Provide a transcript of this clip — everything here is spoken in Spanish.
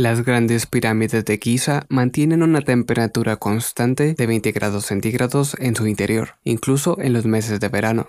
Las grandes pirámides de Giza mantienen una temperatura constante de 20 grados centígrados en su interior, incluso en los meses de verano.